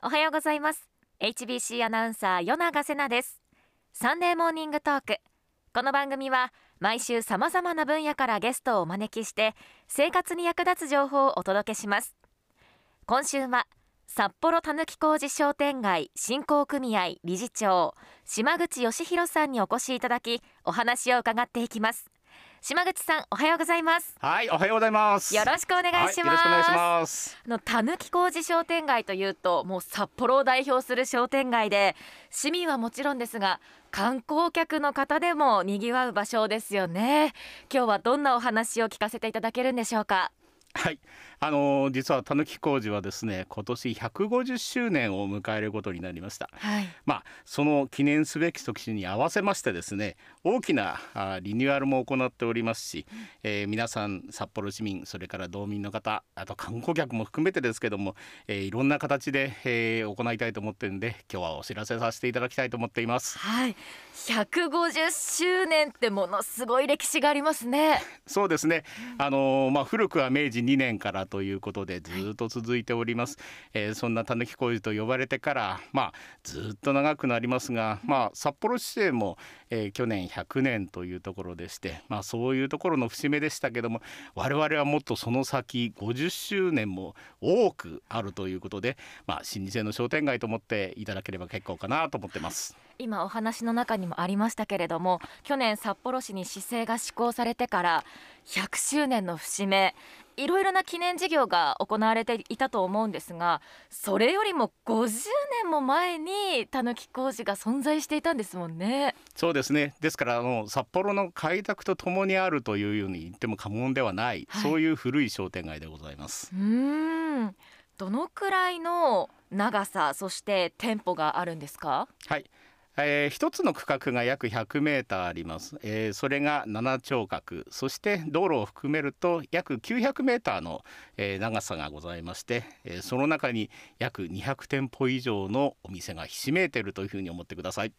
おはようございます。HBC アナウンサー与永瀬奈です。サンデーモーニングトーク。この番組は毎週様々な分野からゲストをお招きして生活に役立つ情報をお届けします。今週は札幌たぬき工事商店街振興組合理事長島口義弘さんにお越しいただきお話を伺っていきます。島口さんおはようございます。はい、おはようございます。よろしくお願いします、はいよろしくお願いします。あのたぬき工事商店街というともう札幌を代表する商店街で市民はもちろんですが観光客の方でも賑わう場所ですよね。今日はどんなお話を聞かせていただけるんでしょうか？はい、あのー実はたぬき工事はですね、今年150周年を迎えることになりました。はいまあ、その記念すべき時に合わせましてですね大きなあリニューアルも行っておりますし、えー皆さん札幌市民それから道民の方あと観光客も含めてですけども、えーいろんな形で、えー行いたいと思ってるんで今日はお知らせさせていただきたいと思っています。はい150周年ってものすごい歴史がありますね そうですね。あのーまあ古くは明治2年からということでずっと続いております。えーそんなたぬき工事と呼ばれてからまあずっと長くなりますが、まあ札幌市政も、えー去年100年というところでして、まあそういうところの節目でしたけども、我々はもっとその先50周年も多くあるということで、まあ老舗の商店街と思っていただければ結構かなと思ってます。今お話の中にもありましたけれども去年札幌市に市政が施行されてから100周年の節目いろいろな記念事業が行われていたと思うんですがそれよりも50年も前にたぬき工事が存在していたんですもんね。そうですね。ですからあの札幌の開拓とともにあるというように言っても過言ではない、はい。そういう古い商店街でございます。うーん。どのくらいの長さそして店舗があるんですか？はいえー一つの区画が約100メーターあります、えーそれが7丁角。そして道路を含めると約900メーターの、えー長さがございまして、えその中に約200店舗以上のお店がひしめいているというふうに思ってください。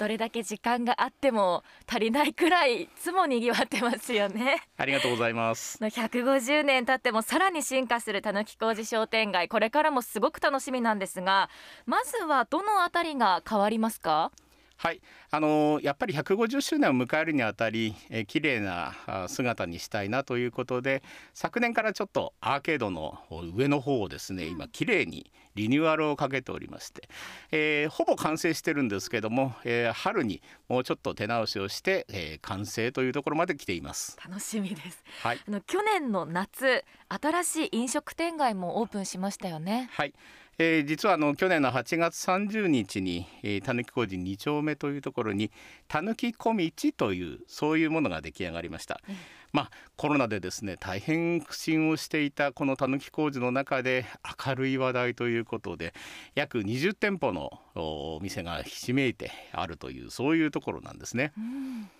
どれだけ時間があっても足りないくらいいつも賑わってますよね。ありがとうございます。150年経ってもさらに進化するたぬき工事商店街。これからもすごく楽しみなんですがまずはどのあたりが変わりますか？はい、あのーやっぱり150周年を迎えるにあたり、えー綺麗なあ姿にしたいなということで昨年からちょっとアーケードの上の方をですね今綺麗にリニューアルをかけておりまして、えーほぼ完成してるんですけども、えー春にもうちょっと手直しをして、えー完成というところまで来ています。楽しみです。はい。あの去年の夏新しい飲食店街もオープンしましたよね。はい、えー実はあの去年の8月30日にたぬき工事2丁目というところにたぬき小道というそういうものが出来上がりました。うんまあコロナでですね大変苦心をしていたこのたぬき工事の中で明るい話題ということで約20店舗のおお店がひしめいてあるというそういうところなんですね。うん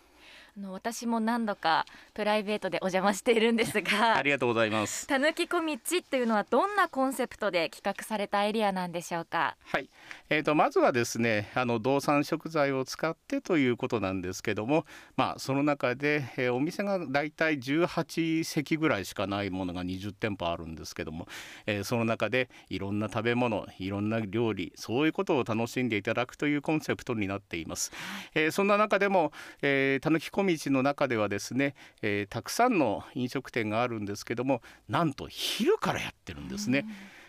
あの私も何度かプライベートでお邪魔しているんですが ありがとうございます。たぬき小道というのはどんなコンセプトで企画されたエリアなんでしょうか？はい、えー、とまずはですねあの道産食材を使ってということなんですけども、まあ、その中で、えーお店がだいたい18席ぐらいしかないものが20店舗あるんですけども、えーその中でいろんな食べ物いろんな料理そういうことを楽しんでいただくというコンセプトになっています。えーそんな中でもたぬき小道の中ではですね、えーたくさんの飲食店があるんですけどもなんと昼からやってるんですね。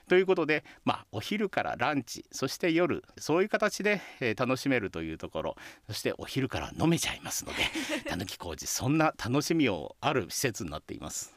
ということで、まあ、お昼からランチそして夜そういう形で、えー楽しめるというところそしてお昼から飲めちゃいますので たぬき工事そんな楽しみをある施設になっています。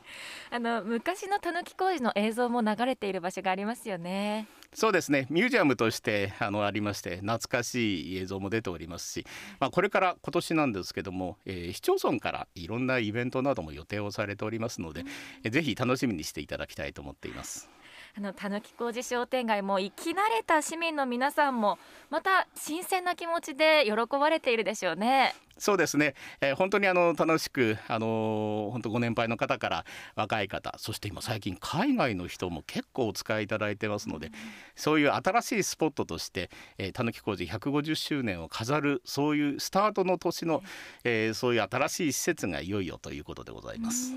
あの昔のたぬき工事の映像も流れている場所がありますよねそうですねミュージアムとしてあのありまして懐かしい映像も出ておりますし、まあ、これから今年なんですけども、えー市町村からいろんなイベントなども予定をされておりますので、えーぜひ楽しみにしていただきたいと思っています。あのたぬき工事商店街も生き慣れた市民の皆さんもまた新鮮な気持ちで喜ばれているでしょうね。そうですね、えー、本当にあの楽しくあの本当ご年配の方から若い方そして今最近海外の人も結構お使いいただいてますので、うん、そういう新しいスポットとしてたぬき工事150周年を飾るそういうスタートの年の、えー、そういう新しい施設がいよいよということでございます。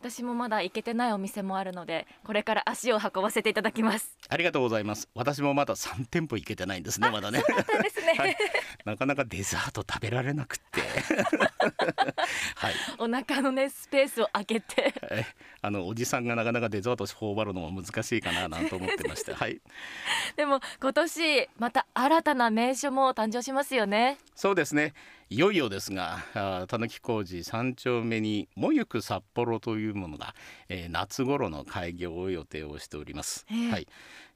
私もまだ行けてないお店もあるのでこれから足を運ばせていただきます。ありがとうございます。私もまだ3店舗行けてないんですねまだね。ね。はい、なかなかデザート食べられなくて。はい、お腹のねスペースを空けて。あのおじさんがなかなかデザート頬張るのも難しいかななんて思ってましたはい。でも今年また新たな名所も誕生しますよね。そうですねいよいよですがたぬき工事三丁目にもゆく札幌というものが、えー、夏頃の開業を予定をしております。はい、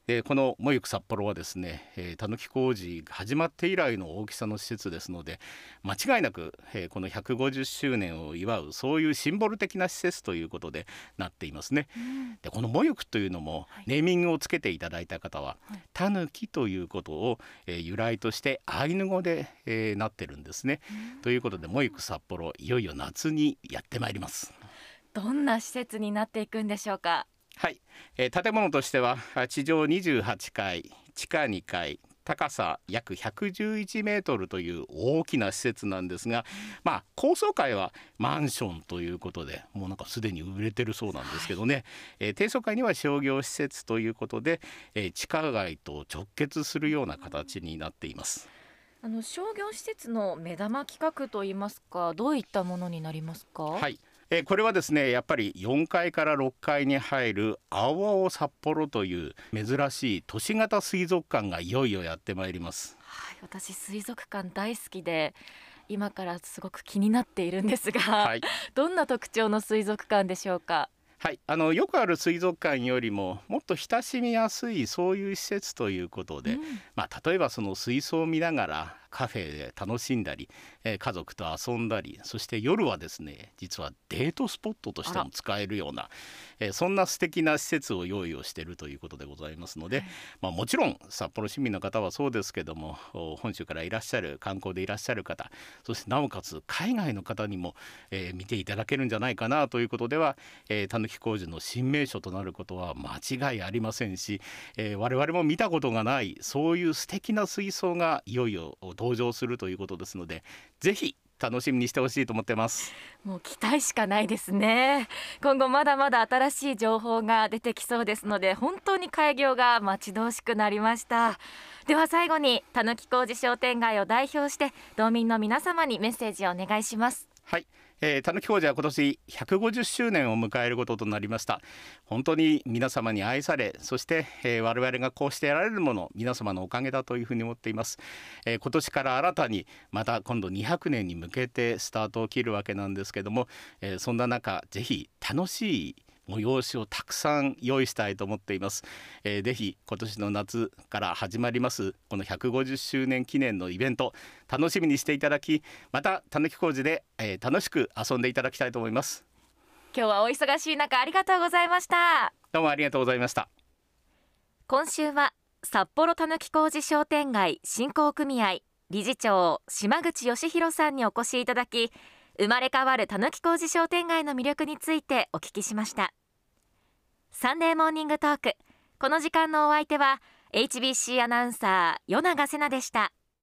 でこのもゆく札幌はですね、えー、たぬき工事が始まって以来の大きさの施設ですので間違いなく、えー、この150周年を祝うそういうシンボル的な施設ということでなっていますね。うん、でこのもゆくというのも、はい、ネーミングをつけていただいた方は、はい、たぬきということを、えー、由来としてアイヌ語で、えー、なってるんですね。うん、ということでもゆく札幌いよいよ夏にやってまいります。どんな施設になっていくんでしょうか。はい、えー、建物としては地上28階地下2階高さ約111メートルという大きな施設なんですが、まあ、高層階はマンションということでもうなんかすでに売れてるそうなんですけどね、はい、えー、低層階には商業施設ということで、えー、地下街と直結するような形になっています。あの商業施設の目玉企画といいますかどういったものになりますか？はいえこれはですねやっぱり4階から6階に入る青青札幌という珍しい都市型水族館がいよいよやってまいります。はい、私水族館大好きで今からすごく気になっているんですが、はい、どんな特徴の水族館でしょうか？はい、あのよくある水族館よりももっと親しみやすいそういう施設ということで、うん、まあ、例えばその水槽を見ながらカフェで楽しんだり、えー、家族と遊んだりそして夜はですね実はデートスポットとしても使えるような、えー、そんな素敵な施設を用意をしているということでございますので、はい、まあ、もちろん札幌市民の方はそうですけども本州からいらっしゃる観光でいらっしゃる方そしてなおかつ海外の方にも、えー、見ていただけるんじゃないかなということではたぬき工事の新名所となることは間違いありませんし、えー、我々も見たことがないそういう素敵な水槽がいよいよ登場するということですのでぜひ楽しみにしてほしいと思ってます。もう期待しかないですね。今後まだまだ新しい情報が出てきそうですので本当に開業が待ち遠しくなりました。では最後にたぬき工事商店街を代表して道民の皆様にメッセージをお願いします。はいえー、たぬき工事は今年150周年を迎えることとなりました。本当に皆様に愛されそして、えー、我々がこうして得られるもの皆様のおかげだというふうに思っています、えー、今年から新たにまた今度200年に向けてスタートを切るわけなんですけども、えー、そんな中ぜひ楽しい催しをたくさん用意したいと思っています、えー、ぜひ今年の夏から始まりますこの150周年記念のイベント楽しみにしていただきまたたぬき工事で、えー、楽しく遊んでいただきたいと思います。今日はお忙しい中ありがとうございました。どうもありがとうございました。今週は札幌たぬき工事商店街振興組合理事長島口義弘さんにお越しいただき生まれ変わるたぬき工事商店街の魅力についてお聞きしました。サンデーモーニングトーク。この時間のお相手は HBC アナウンサー与永瀬奈でした。